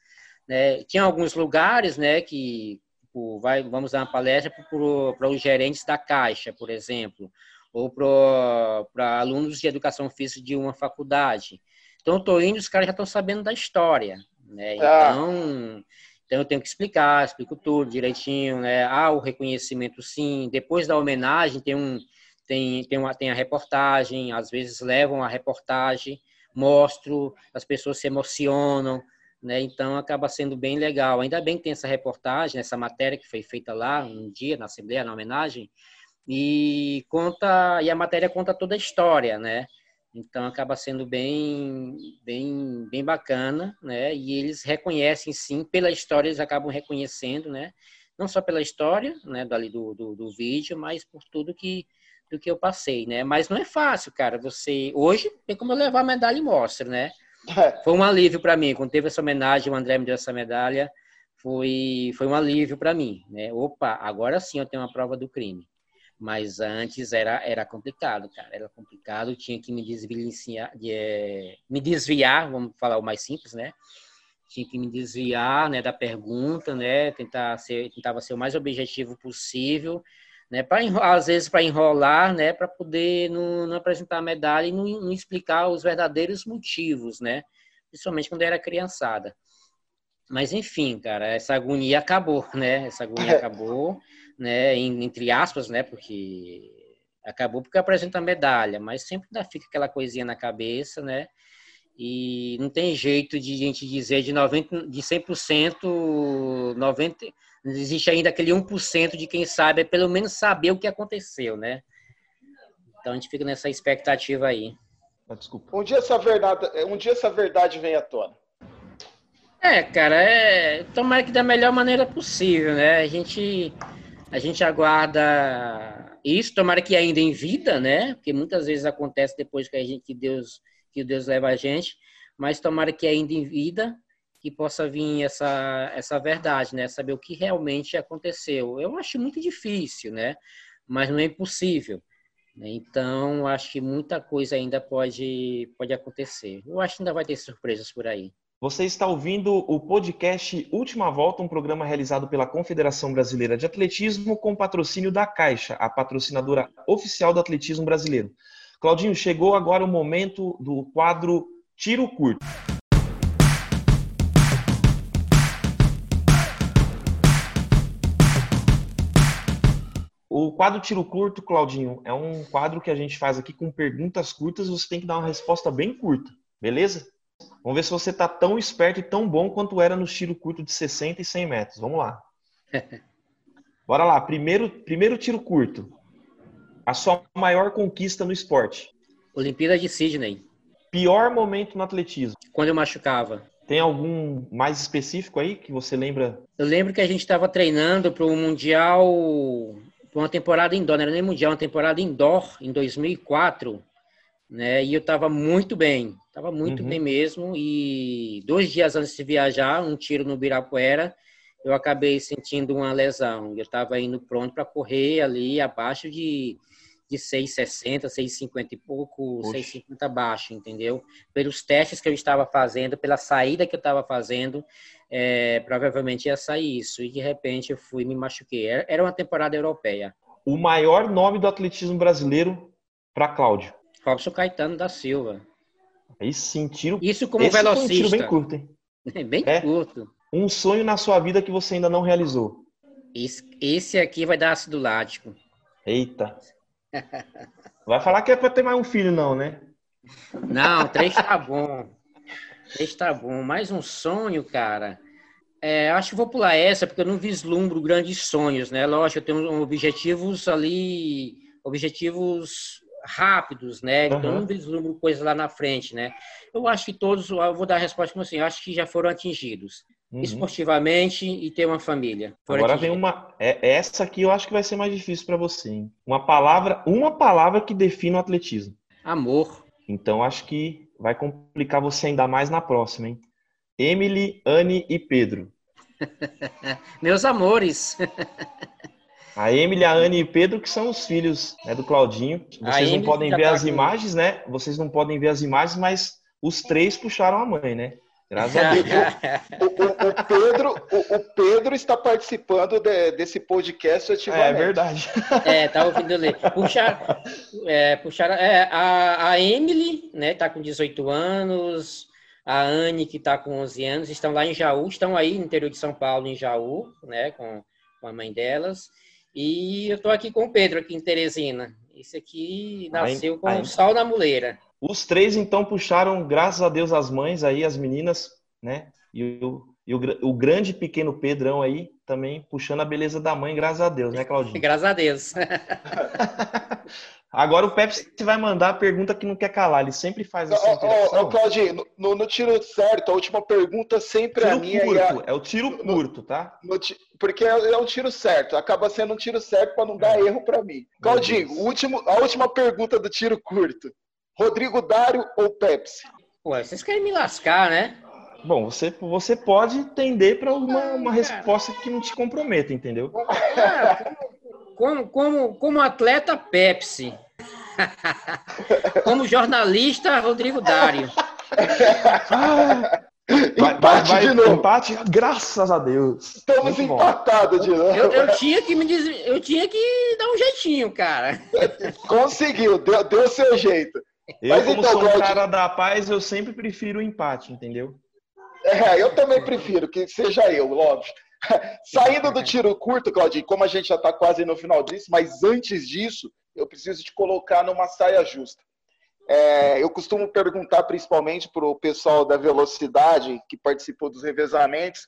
Né? Tinha alguns lugares, né, que tipo, vai, vamos dar uma palestra para os gerentes da Caixa, por exemplo, ou para alunos de educação física de uma faculdade. Então, eu estou indo, os caras já estão sabendo da história, né? Ah. Então, então eu tenho que explicar, explico tudo direitinho, né? Há o reconhecimento sim, depois da homenagem tem um tem tem uma tem a reportagem, às vezes levam a reportagem, mostro, as pessoas se emocionam, né? Então acaba sendo bem legal. Ainda bem que tem essa reportagem, essa matéria que foi feita lá um dia na assembleia na homenagem e conta e a matéria conta toda a história, né? Então acaba sendo bem, bem, bem bacana, né? E eles reconhecem sim pela história, eles acabam reconhecendo, né? Não só pela história, né? Dali do, do, do vídeo, mas por tudo que do que eu passei, né? Mas não é fácil, cara. Você hoje tem como eu levar a medalha e mostra, né? Foi um alívio para mim quando teve essa homenagem, o André me deu essa medalha, foi foi um alívio para mim, né? Opa, agora sim eu tenho uma prova do crime. Mas antes era, era complicado, cara. Era complicado, tinha que me desviar, de, é, me desviar, vamos falar o mais simples, né? tinha que me desviar, né, da pergunta, né, tentar ser, tentava ser o mais objetivo possível, né, para às vezes para enrolar, né, para poder não, não, apresentar a medalha e não, não, explicar os verdadeiros motivos, né, principalmente quando era criançada. Mas enfim, cara, essa agonia acabou, né? Essa agonia acabou, né? Entre aspas, né? Porque acabou porque apresenta a medalha, mas sempre ainda fica aquela coisinha na cabeça, né? E não tem jeito de a gente dizer de 90, de 100%, 90, existe ainda aquele 1% de quem sabe, é pelo menos saber o que aconteceu, né? Então a gente fica nessa expectativa aí. Ah, desculpa. Um dia essa verdade, um dia essa verdade vem à tona. É, cara, é tomara que da melhor maneira possível, né? A gente a gente aguarda isso, tomara que ainda em vida, né? Porque muitas vezes acontece depois que a gente que Deus que Deus leva a gente, mas tomara que ainda em vida que possa vir essa essa verdade, né? Saber o que realmente aconteceu. Eu acho muito difícil, né? Mas não é impossível. Né? Então, acho que muita coisa ainda pode pode acontecer. Eu acho que ainda vai ter surpresas por aí. Você está ouvindo o podcast Última Volta, um programa realizado pela Confederação Brasileira de Atletismo com patrocínio da Caixa, a patrocinadora oficial do atletismo brasileiro. Claudinho, chegou agora o momento do quadro Tiro Curto. O quadro Tiro Curto, Claudinho, é um quadro que a gente faz aqui com perguntas curtas e você tem que dar uma resposta bem curta, beleza? Vamos ver se você está tão esperto e tão bom quanto era no tiro curto de 60 e 100 metros. Vamos lá. Bora lá. Primeiro, primeiro tiro curto. A sua maior conquista no esporte? Olimpíada de Sydney. Pior momento no atletismo? Quando eu machucava. Tem algum mais específico aí que você lembra? Eu lembro que a gente estava treinando para o Mundial, para uma temporada indoor, não era nem Mundial, uma temporada indoor em 2004, né? E eu estava muito bem, Tava muito uhum. bem mesmo. E dois dias antes de viajar, um tiro no Birapuera, eu acabei sentindo uma lesão. Eu estava indo pronto para correr ali abaixo de, de 6,60, 6,50 e pouco, Oxe. 6,50 abaixo, entendeu? Pelos testes que eu estava fazendo, pela saída que eu estava fazendo, é, provavelmente ia sair isso. E de repente eu fui me machuquei. Era uma temporada europeia. O maior nome do atletismo brasileiro para Cláudio? Robson Caetano da Silva. Aí sim, tiro. Isso como Esse velocista. Foi um tiro bem curto, hein? É bem é. curto. Um sonho na sua vida que você ainda não realizou. Esse, esse aqui vai dar ácido lático. Eita. Vai falar que é para ter mais um filho, não, né? Não, três tá bom. Três tá bom. Mais um sonho, cara. É, acho que vou pular essa, porque eu não vislumbro grandes sonhos, né? Lógico, eu tenho objetivos ali, objetivos rápidos, né? Então uhum. não vislumbro coisas lá na frente, né? Eu acho que todos, eu vou dar a resposta como assim, eu acho que já foram atingidos. Uhum. Esportivamente e ter uma família. Agora vem uma. É, essa aqui eu acho que vai ser mais difícil para você. Hein? Uma palavra, uma palavra que define o atletismo. Amor. Então acho que vai complicar você ainda mais na próxima, hein? Emily, Anne e Pedro. Meus amores. A Emily, a Anne e o Pedro, que são os filhos né, do Claudinho. Vocês não podem ver tá as imagens, né? Vocês não podem ver as imagens, mas os três puxaram a mãe, né? Graças a Deus. o, o, o, Pedro, o, o, Pedro está participando de, desse podcast ativamente. É, é verdade. É, tá ouvindo ler. Puxar, é, puxar, é, a, a Emily, né, tá com 18 anos, a Anne, que está com 11 anos, estão lá em Jaú, estão aí no interior de São Paulo, em Jaú, né, com, com a mãe delas. E eu estou aqui com o Pedro, aqui em Teresina. Esse aqui nasceu com o sal na muleira. Os três, então, puxaram, graças a Deus, as mães aí, as meninas, né? E o, e o, o grande e pequeno Pedrão aí também puxando a beleza da mãe, graças a Deus, né, Claudinho? graças a Deus. Agora o Pepsi vai mandar a pergunta que não quer calar, ele sempre faz essa Ô, ô, Claudinho, no, no, tiro certo, a última pergunta sempre tiro é a minha. Curto, a... É o tiro curto, tá? No, porque é, é um tiro certo, acaba sendo um tiro certo para não dar é. erro para mim. Claudinho, último, a última pergunta do tiro curto. Rodrigo Dário ou Pepsi? Ué, vocês querem me lascar, né? Bom, você, você pode tender para uma, uma resposta que não te comprometa, entendeu? É, como, como, como atleta, Pepsi. como jornalista, Rodrigo Dário. Vai, empate vai, vai, de novo. Empate, graças a Deus. Estamos empatados de novo. Eu, eu, tinha que me diz... eu tinha que dar um jeitinho, cara. Conseguiu, deu, deu seu jeito. Eu, Mas como então, sou um cara da paz, eu sempre prefiro o empate, entendeu? É, eu também prefiro que seja eu, óbvio. Saindo do tiro curto, Claudinho, como a gente já está quase no final disso, mas antes disso, eu preciso te colocar numa saia justa. É, eu costumo perguntar principalmente para o pessoal da velocidade que participou dos revezamentos,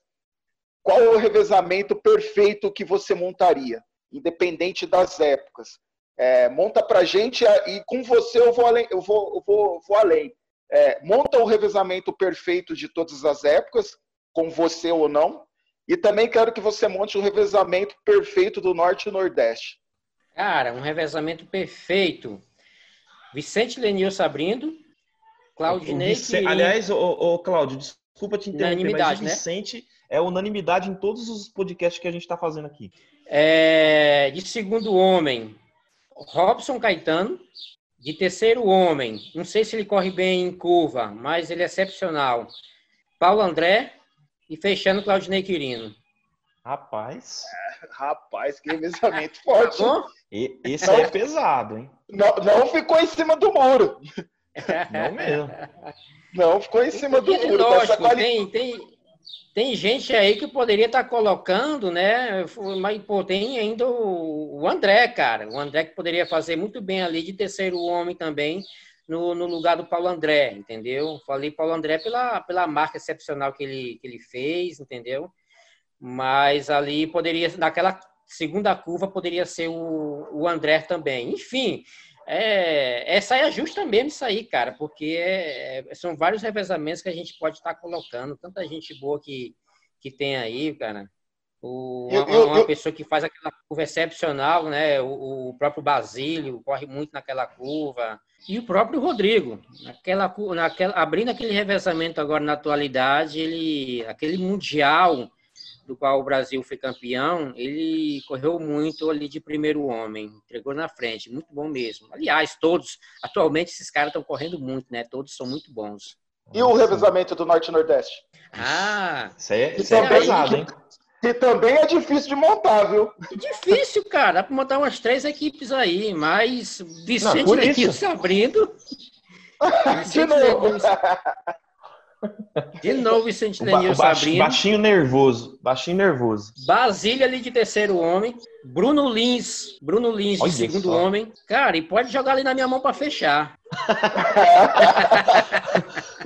qual é o revezamento perfeito que você montaria, independente das épocas. É, monta para gente e com você eu vou além. Eu vou, eu vou, vou além. É, monta o revezamento perfeito de todas as épocas, com você ou não. E também quero que você monte o revezamento perfeito do Norte e Nordeste. Cara, um revezamento perfeito. Vicente Lenilson abrindo, Claudinei. Vic... Aliás, ô, ô, Cláudio, desculpa te interromper, mas o né? Vicente né? é unanimidade em todos os podcasts que a gente está fazendo aqui. É, de segundo homem, Robson Caetano. De terceiro homem, não sei se ele corre bem em curva, mas ele é excepcional. Paulo André e fechando Claudinei Quirino. Rapaz. É, rapaz, que revezamento forte. Tá e, esse não, é pesado, hein? Não, não ficou em cima do muro. Não mesmo. Não, ficou em cima do muro. Lógico, quali... tem, tem, tem gente aí que poderia estar tá colocando, né? Mas, pô, tem ainda o André, cara. O André que poderia fazer muito bem ali de terceiro homem também, no, no lugar do Paulo André, entendeu? Falei Paulo André pela, pela marca excepcional que ele, que ele fez, entendeu? Mas ali poderia, naquela segunda curva poderia ser o, o André também. Enfim, é, é saia justa mesmo isso aí, cara, porque é, é, são vários revezamentos que a gente pode estar colocando, tanta gente boa que, que tem aí, cara. O, uma, uma, pessoa que faz aquela curva excepcional, né? O, o, próprio Basílio corre muito naquela curva. E o próprio Rodrigo, naquela, naquela, abrindo aquele revezamento agora na atualidade, ele, aquele mundial do qual o Brasil foi campeão, ele correu muito ali de primeiro homem, entregou na frente, muito bom mesmo. Aliás, todos, atualmente esses caras estão correndo muito, né? Todos são muito bons. E o revezamento do Norte e Nordeste? Ah, isso aí, é, isso é pesado, hein? Que também é difícil de montar, viu? É difícil, cara. Dá para montar umas três equipes aí, mas Vicente Não, abrindo. de novo. De novo, Vicente Lenilson ba abrindo. Baixinho nervoso. Baixinho nervoso. Basília ali de terceiro homem. Bruno Lins. Bruno Lins de segundo só. homem. Cara, e pode jogar ali na minha mão para fechar.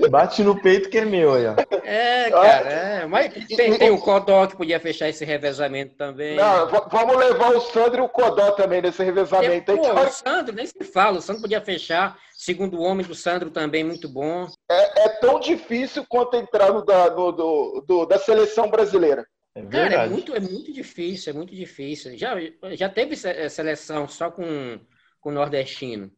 Bate no peito que é meu aí, ó. É, cara, é. Mas tem, tem o Codó que podia fechar esse revezamento também. Não, vamos levar o Sandro e o Codó também nesse revezamento. pô, o Sandro, nem se fala, o Sandro podia fechar. Segundo homem do Sandro também, muito bom. É, é tão difícil quanto entrar no da, no, do, do, da seleção brasileira. É Cara, é muito, é muito difícil, é muito difícil. Já, já teve seleção só com, com nordestino.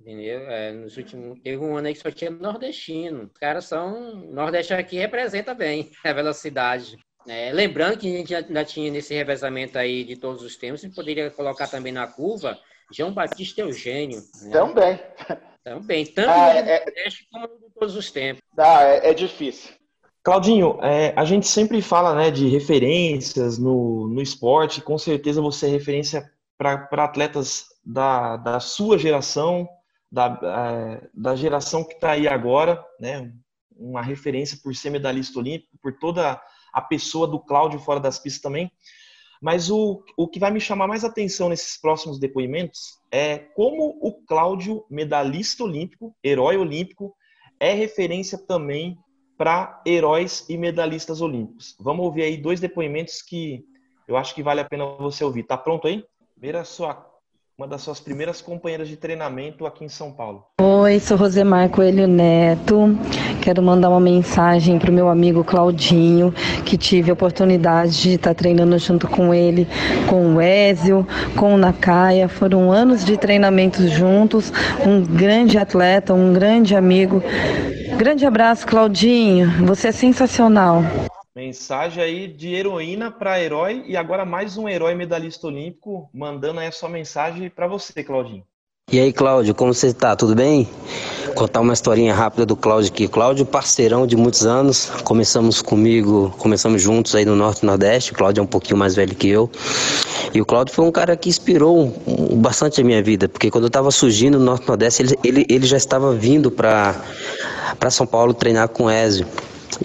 Entendeu? É, nos últimos, teve um ano aí que só tinha nordestino. Os caras são. Nordeste aqui representa bem a velocidade. É, lembrando que a gente ainda tinha nesse revezamento aí de todos os tempos, a gente poderia colocar também na curva João Batista Eugênio. Né? Também. Também, tanto ah, no é... Nordeste como de todos os tempos. Ah, é, é difícil. Claudinho, é, a gente sempre fala né, de referências no, no esporte, com certeza você é referência para atletas da, da sua geração, da, é, da geração que está aí agora, né? Uma referência por ser medalhista olímpico, por toda a pessoa do Cláudio fora das pistas também. Mas o, o que vai me chamar mais atenção nesses próximos depoimentos é como o Cláudio, medalhista olímpico, herói olímpico, é referência também para heróis e medalhistas olímpicos. Vamos ouvir aí dois depoimentos que eu acho que vale a pena você ouvir. Tá pronto aí? Primeira sua uma das suas primeiras companheiras de treinamento aqui em São Paulo. Oi, sou Rosemar Coelho Neto. Quero mandar uma mensagem para o meu amigo Claudinho, que tive a oportunidade de estar treinando junto com ele, com o Ézio, com o Nakaya. Foram anos de treinamentos juntos. Um grande atleta, um grande amigo. Grande abraço, Claudinho. Você é sensacional. Mensagem aí de heroína para herói e agora mais um herói medalhista olímpico mandando aí a sua mensagem para você, Claudinho. E aí, Cláudio, como você está? Tudo bem? contar uma historinha rápida do Cláudio aqui. Cláudio, parceirão de muitos anos. Começamos comigo, começamos juntos aí no Norte e Nordeste. O Cláudio é um pouquinho mais velho que eu. E o Cláudio foi um cara que inspirou bastante a minha vida, porque quando eu estava surgindo no Norte e Nordeste, ele, ele, ele já estava vindo para São Paulo treinar com o Ezio.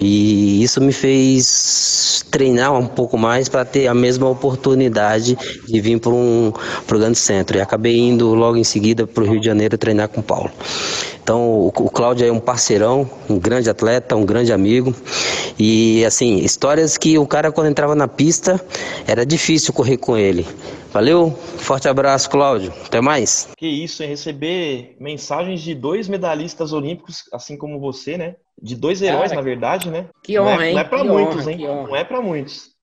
E isso me fez treinar um pouco mais para ter a mesma oportunidade de vir para um pro grande centro. E acabei indo logo em seguida para o Rio de Janeiro treinar com o Paulo. Então, o, o Cláudio é um parceirão, um grande atleta, um grande amigo. E, assim, histórias que o cara, quando entrava na pista, era difícil correr com ele. Valeu, forte abraço, Cláudio. Até mais. Que isso, hein? Receber mensagens de dois medalhistas olímpicos, assim como você, né? De dois heróis, Cara, na verdade, né? Que honra, não é, hein? Não é pra muitos, honra, hein? Não é pra muitos.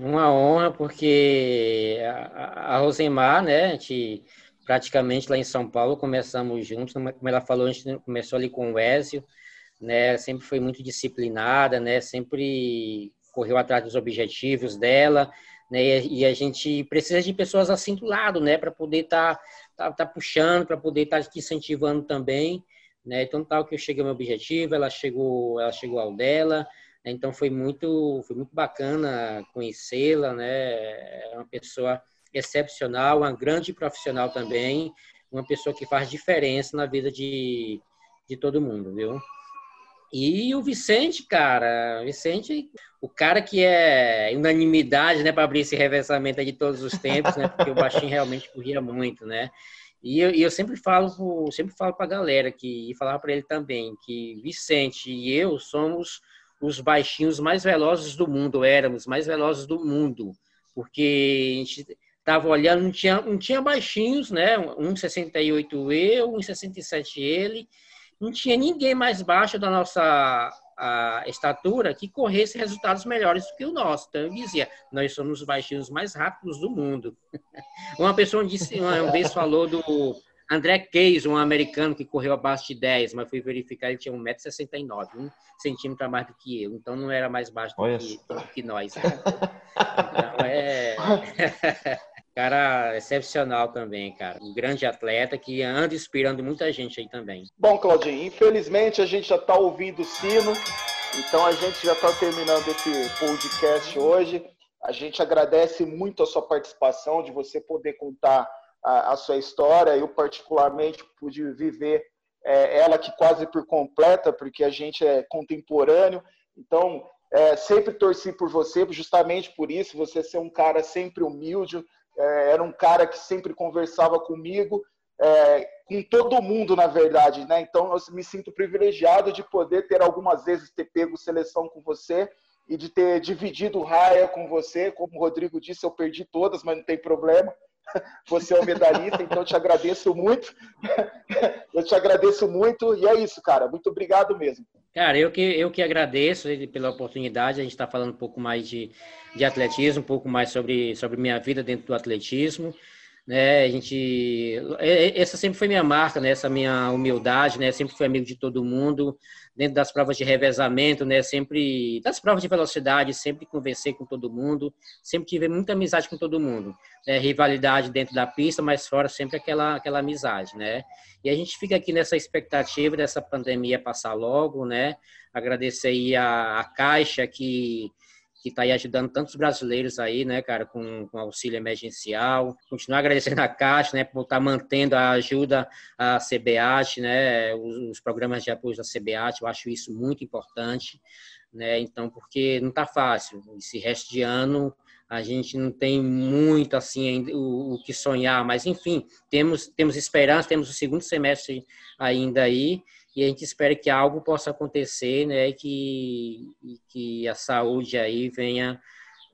Uma honra, porque a, a Rosemar, né? A gente praticamente lá em São Paulo começamos juntos, como ela falou, a gente começou ali com o Ézio, né, sempre foi muito disciplinada, né, sempre correu atrás dos objetivos dela, né, e a gente precisa de pessoas assim do lado, né, para poder estar tá, tá, tá, puxando, para poder estar tá te incentivando também, né, então tal que eu cheguei ao meu objetivo, ela chegou, ela chegou ao dela, né, então foi muito, foi muito bacana conhecê-la, né, é uma pessoa excepcional, uma grande profissional também, uma pessoa que faz diferença na vida de, de todo mundo, viu? E o Vicente, cara, Vicente, o cara que é unanimidade, né, para abrir esse reversamento de todos os tempos, né, porque o baixinho realmente corria muito, né? E eu, e eu sempre falo, sempre falo para a galera que e falar para ele também que Vicente e eu somos os baixinhos mais velozes do mundo, éramos mais velozes do mundo, porque a gente estava olhando, não tinha, não tinha baixinhos, né? 1,68 eu, 1,67 ele. Não tinha ninguém mais baixo da nossa estatura que corresse resultados melhores do que o nosso. Então eu dizia, nós somos os baixinhos mais rápidos do mundo. Uma pessoa disse, uma vez falou do André Case, um americano que correu abaixo de 10, mas fui verificar, ele tinha 1,69m, um centímetro a mais do que eu. Então não era mais baixo do que, do que, nós. Né? Então é. Cara excepcional também, cara. Um grande atleta que anda inspirando muita gente aí também. Bom, Claudinho, infelizmente a gente já está ouvindo o sino, então a gente já está terminando esse podcast hoje. A gente agradece muito a sua participação, de você poder contar a, a sua história. Eu, particularmente, pude viver é, ela que quase por completa, porque a gente é contemporâneo. Então, é, sempre torci por você, justamente por isso, você ser um cara sempre humilde, é, era um cara que sempre conversava comigo, é, com todo mundo, na verdade, né? Então eu me sinto privilegiado de poder ter algumas vezes ter pego seleção com você e de ter dividido raia com você. Como o Rodrigo disse, eu perdi todas, mas não tem problema. Você é o medalhista, então eu te agradeço muito. Eu te agradeço muito e é isso, cara. Muito obrigado mesmo. Cara, eu que, eu que agradeço pela oportunidade. A gente está falando um pouco mais de, de atletismo, um pouco mais sobre, sobre minha vida dentro do atletismo. Né? A gente, essa sempre foi minha marca, né? essa minha humildade, né? Sempre fui amigo de todo mundo dentro das provas de revezamento, né? Sempre das provas de velocidade, sempre conversei com todo mundo, sempre tive muita amizade com todo mundo. Né? Rivalidade dentro da pista, mas fora sempre aquela aquela amizade, né? E a gente fica aqui nessa expectativa dessa pandemia passar logo, né? Agradecer aí a, a Caixa que que está aí ajudando tantos brasileiros aí, né, cara, com, com auxílio emergencial. Continuar agradecendo a Caixa, né, por estar tá mantendo a ajuda à CBAT, né, os, os, programas de apoio da CBAT, eu acho isso muito importante, né, então, porque não está fácil. Esse resto de ano a gente não tem muito assim o, o, que sonhar, mas enfim, temos temos esperança, temos o segundo semestre ainda aí e a gente espera que algo possa acontecer, né, e que, que a saúde aí venha,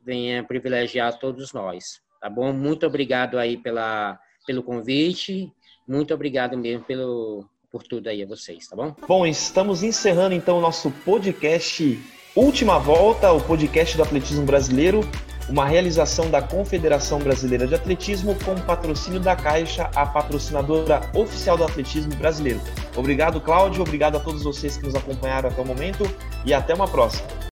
venha privilegiar todos nós, tá bom? Muito obrigado aí pela, pelo convite, muito obrigado mesmo pelo, por tudo aí a vocês, tá bom? Bom, estamos encerrando então o nosso podcast Última Volta, o podcast do atletismo brasileiro uma realização da Confederação Brasileira de Atletismo com patrocínio da Caixa, a patrocinadora oficial do atletismo brasileiro. Obrigado, Cláudio, obrigado a todos vocês que nos acompanharam até o momento e até uma próxima.